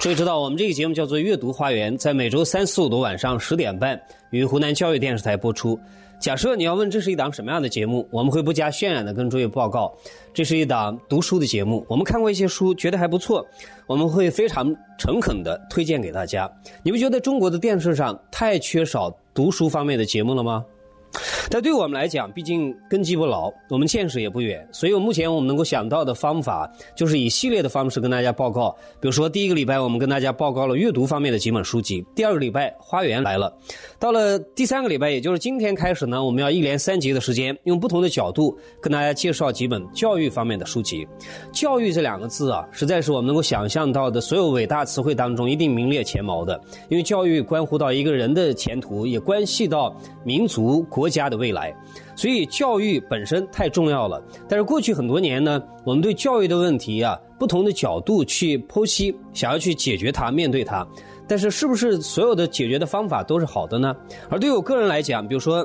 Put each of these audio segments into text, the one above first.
各位知道，我们这个节目叫做《阅读花园》，在每周三四五的晚上十点半于湖南教育电视台播出。假设你要问这是一档什么样的节目，我们会不加渲染的跟诸位报告，这是一档读书的节目。我们看过一些书，觉得还不错，我们会非常诚恳的推荐给大家。你不觉得中国的电视上太缺少读书方面的节目了吗？但对我们来讲，毕竟根基不牢，我们见识也不远，所以目前我们能够想到的方法，就是以系列的方式跟大家报告。比如说，第一个礼拜我们跟大家报告了阅读方面的几本书籍；第二个礼拜花园来了；到了第三个礼拜，也就是今天开始呢，我们要一连三集的时间，用不同的角度跟大家介绍几本教育方面的书籍。教育这两个字啊，实在是我们能够想象到的所有伟大词汇当中一定名列前茅的，因为教育关乎到一个人的前途，也关系到民族国家的。未来，所以教育本身太重要了。但是过去很多年呢，我们对教育的问题啊，不同的角度去剖析，想要去解决它、面对它。但是是不是所有的解决的方法都是好的呢？而对我个人来讲，比如说，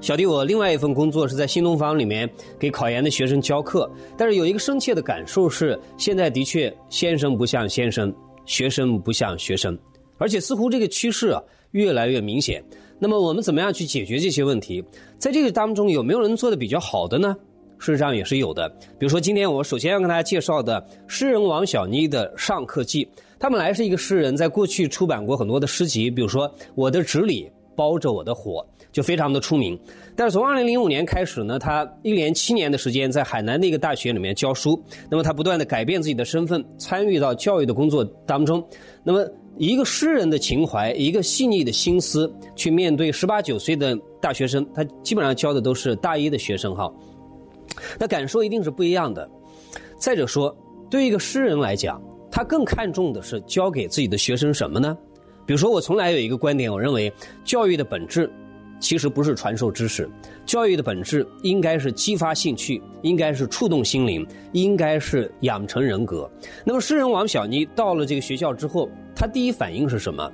小弟我另外一份工作是在新东方里面给考研的学生教课，但是有一个深切的感受是，现在的确先生不像先生，学生不像学生，而且似乎这个趋势啊越来越明显。那么我们怎么样去解决这些问题？在这个当中有没有人做的比较好的呢？事实上也是有的。比如说今天我首先要跟大家介绍的诗人王小妮的《上课记》，他本来是一个诗人，在过去出版过很多的诗集，比如说《我的纸里包着我的火》，就非常的出名。但是从2005年开始呢，他一连七年的时间在海南的一个大学里面教书。那么他不断的改变自己的身份，参与到教育的工作当中。那么一个诗人的情怀，一个细腻的心思，去面对十八九岁的大学生，他基本上教的都是大一的学生哈，那感受一定是不一样的。再者说，对于一个诗人来讲，他更看重的是教给自己的学生什么呢？比如说，我从来有一个观点，我认为教育的本质。其实不是传授知识，教育的本质应该是激发兴趣，应该是触动心灵，应该是养成人格。那么诗人王小妮到了这个学校之后，他第一反应是什么？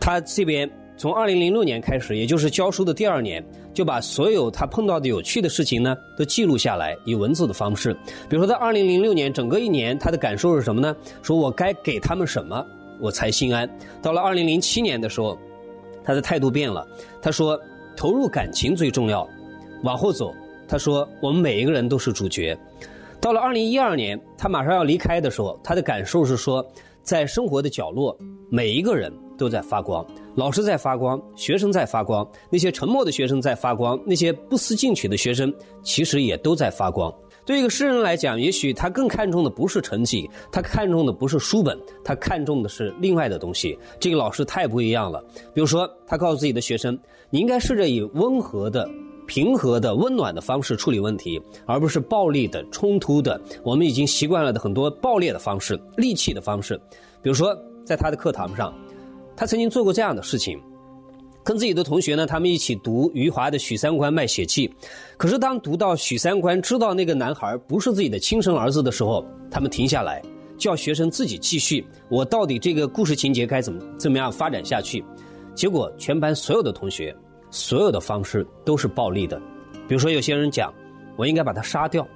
他这边从二零零六年开始，也就是教书的第二年，就把所有他碰到的有趣的事情呢都记录下来，以文字的方式。比如说，在二零零六年整个一年，他的感受是什么呢？说我该给他们什么，我才心安。到了二零零七年的时候，他的态度变了，他说。投入感情最重要。往后走，他说：“我们每一个人都是主角。”到了二零一二年，他马上要离开的时候，他的感受是说，在生活的角落，每一个人都在发光。老师在发光，学生在发光，那些沉默的学生在发光，那些不思进取的学生其实也都在发光。对一个诗人来讲，也许他更看重的不是成绩，他看重的不是书本，他看重的是另外的东西。这个老师太不一样了。比如说，他告诉自己的学生：“你应该试着以温和的、平和的、温暖的方式处理问题，而不是暴力的、冲突的。我们已经习惯了的很多暴烈的方式、戾气的方式。比如说，在他的课堂上，他曾经做过这样的事情。”跟自己的同学呢，他们一起读余华的《许三观卖血记》，可是当读到许三观知道那个男孩不是自己的亲生儿子的时候，他们停下来，叫学生自己继续。我到底这个故事情节该怎么怎么样发展下去？结果全班所有的同学，所有的方式都是暴力的。比如说，有些人讲，我应该把他杀掉，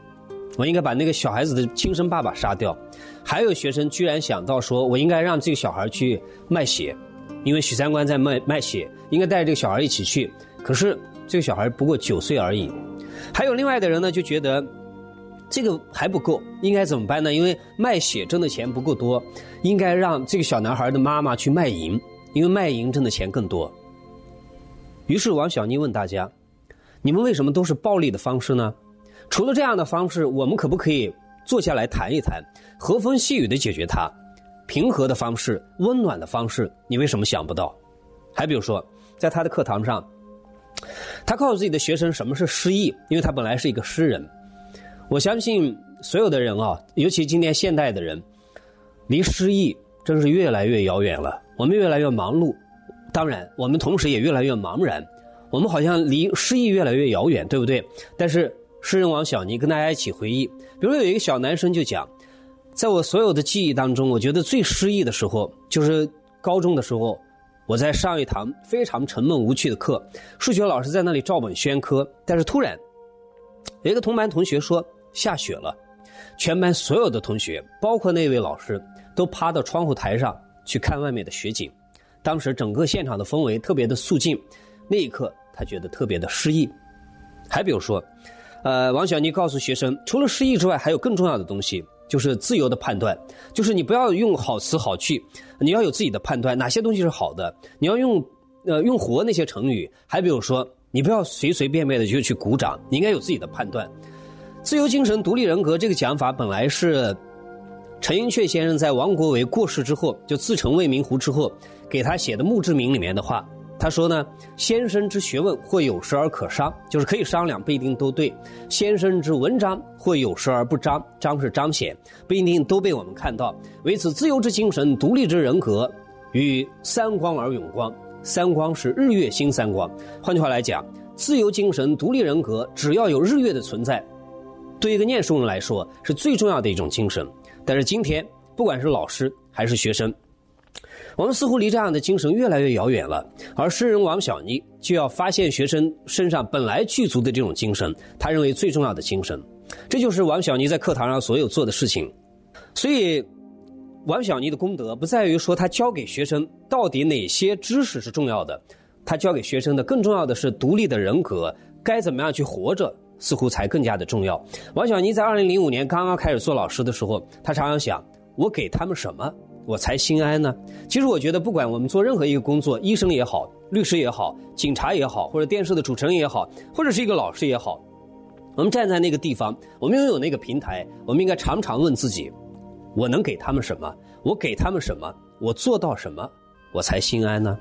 我应该把那个小孩子的亲生爸爸杀掉。还有学生居然想到说，我应该让这个小孩去卖血。因为许三观在卖卖血，应该带着这个小孩一起去。可是这个小孩不过九岁而已。还有另外的人呢，就觉得这个还不够，应该怎么办呢？因为卖血挣的钱不够多，应该让这个小男孩的妈妈去卖淫，因为卖淫挣的钱更多。于是王小妮问大家：你们为什么都是暴力的方式呢？除了这样的方式，我们可不可以坐下来谈一谈，和风细雨的解决它？平和的方式，温暖的方式，你为什么想不到？还比如说，在他的课堂上，他告诉自己的学生什么是诗意，因为他本来是一个诗人。我相信所有的人啊，尤其今天现代的人，离诗意真是越来越遥远了。我们越来越忙碌，当然，我们同时也越来越茫然。我们好像离诗意越来越遥远，对不对？但是诗人王小妮跟大家一起回忆，比如有一个小男生就讲。在我所有的记忆当中，我觉得最失意的时候就是高中的时候，我在上一堂非常沉闷无趣的课，数学老师在那里照本宣科，但是突然，有一个同班同学说下雪了，全班所有的同学，包括那位老师，都趴到窗户台上去看外面的雪景。当时整个现场的氛围特别的肃静，那一刻他觉得特别的失意。还比如说，呃，王小妮告诉学生，除了失意之外，还有更重要的东西，就是自由的判断，就是你不要用好词好句，你要有自己的判断，哪些东西是好的，你要用呃用活那些成语。还比如说，你不要随随便便的就去鼓掌，你应该有自己的判断。自由精神、独立人格这个讲法本来是陈寅恪先生在王国维过世之后，就自成未名湖之后。给他写的墓志铭里面的话，他说呢：“先生之学问或有时而可商，就是可以商量，不一定都对；先生之文章或有时而不彰，彰是彰显，不一定都被我们看到。为此，自由之精神，独立之人格，与三光而永光。三光是日月星三光。换句话来讲，自由精神、独立人格，只要有日月的存在，对一个念书人来说是最重要的一种精神。但是今天，不管是老师还是学生。”我们似乎离这样的精神越来越遥远了，而诗人王小妮就要发现学生身上本来具足的这种精神，他认为最重要的精神，这就是王小妮在课堂上所有做的事情。所以，王小妮的功德不在于说他教给学生到底哪些知识是重要的，他教给学生的更重要的是独立的人格，该怎么样去活着，似乎才更加的重要。王小妮在二零零五年刚刚开始做老师的时候，他常常想：我给他们什么？我才心安呢。其实我觉得，不管我们做任何一个工作，医生也好，律师也好，警察也好，或者电视的主持人也好，或者是一个老师也好，我们站在那个地方，我们拥有那个平台，我们应该常常问自己：我能给他们什么？我给他们什么？我做到什么？我才心安呢？